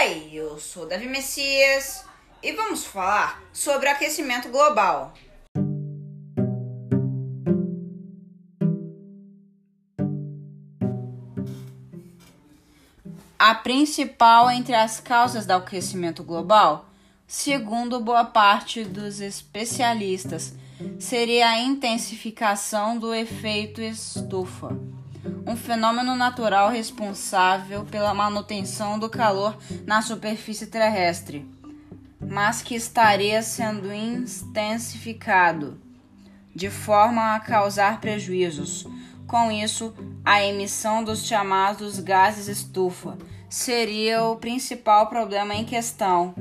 Oi, eu sou Davi Messias e vamos falar sobre aquecimento global. A principal entre as causas do aquecimento global, segundo boa parte dos especialistas, seria a intensificação do efeito estufa, um fenômeno natural responsável pela manutenção do calor na superfície terrestre, mas que estaria sendo intensificado de forma a causar prejuízos. Com isso, a emissão dos chamados gases estufa seria o principal problema em questão.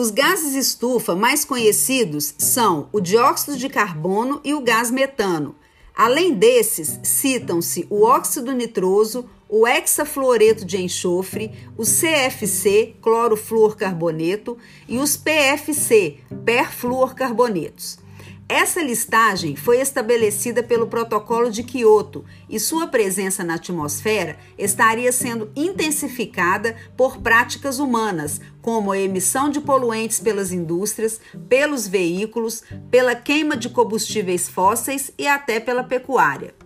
Os gases estufa mais conhecidos são o dióxido de carbono e o gás metano. Além desses, citam-se o óxido nitroso, o hexafluoreto de enxofre, o CFC, clorofluorcarboneto, e os PFC, perfluorcarbonetos. Essa listagem foi estabelecida pelo Protocolo de Quioto e sua presença na atmosfera estaria sendo intensificada por práticas humanas, como a emissão de poluentes pelas indústrias, pelos veículos, pela queima de combustíveis fósseis e até pela pecuária.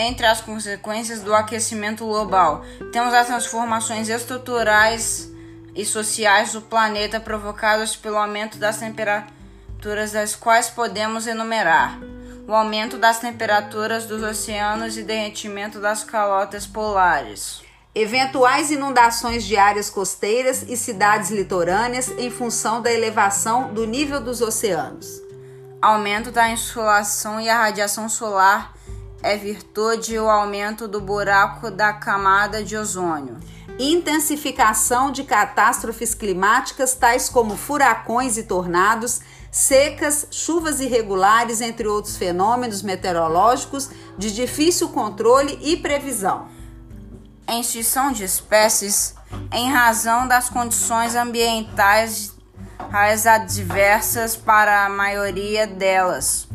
Entre as consequências do aquecimento global, temos as transformações estruturais e sociais do planeta provocadas pelo aumento das temperaturas, das quais podemos enumerar o aumento das temperaturas dos oceanos e derretimento das calotas polares. Eventuais inundações de áreas costeiras e cidades litorâneas em função da elevação do nível dos oceanos. Aumento da insolação e a radiação solar é virtude o aumento do buraco da camada de ozônio. Intensificação de catástrofes climáticas tais como furacões e tornados, secas, chuvas irregulares, entre outros fenômenos meteorológicos de difícil controle e previsão. Extinção de espécies em razão das condições ambientais adversas para a maioria delas.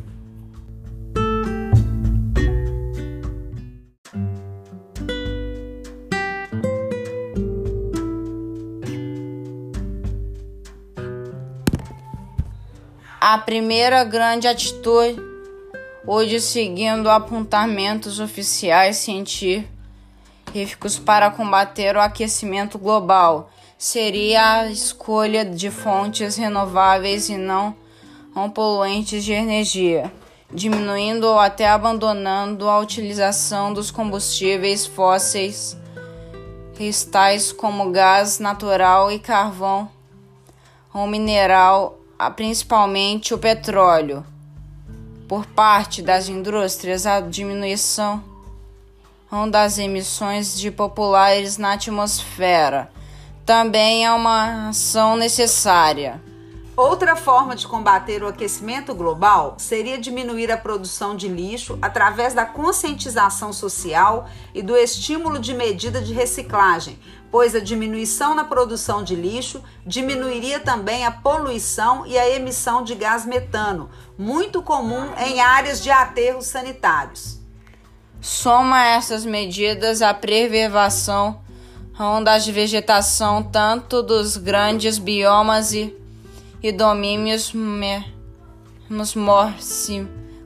A primeira grande atitude, hoje seguindo apontamentos oficiais científicos para combater o aquecimento global, seria a escolha de fontes renováveis e não poluentes de energia, diminuindo ou até abandonando a utilização dos combustíveis fósseis, tais como gás natural e carvão ou mineral principalmente o petróleo. Por parte das indústrias, a diminuição das emissões de populares na atmosfera também é uma ação necessária. Outra forma de combater o aquecimento global seria diminuir a produção de lixo através da conscientização social e do estímulo de medida de reciclagem, pois a diminuição na produção de lixo diminuiria também a poluição e a emissão de gás metano, muito comum em áreas de aterros sanitários. Soma essas medidas a preservação da vegetação tanto dos grandes biomas e e domínios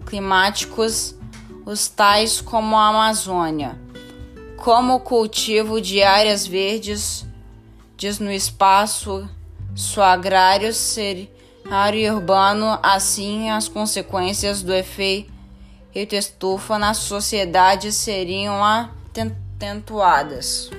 climáticos, os tais como a Amazônia, como o cultivo de áreas verdes diz no espaço agrário, cenário e urbano, assim as consequências do efeito estufa na sociedade seriam atentuadas.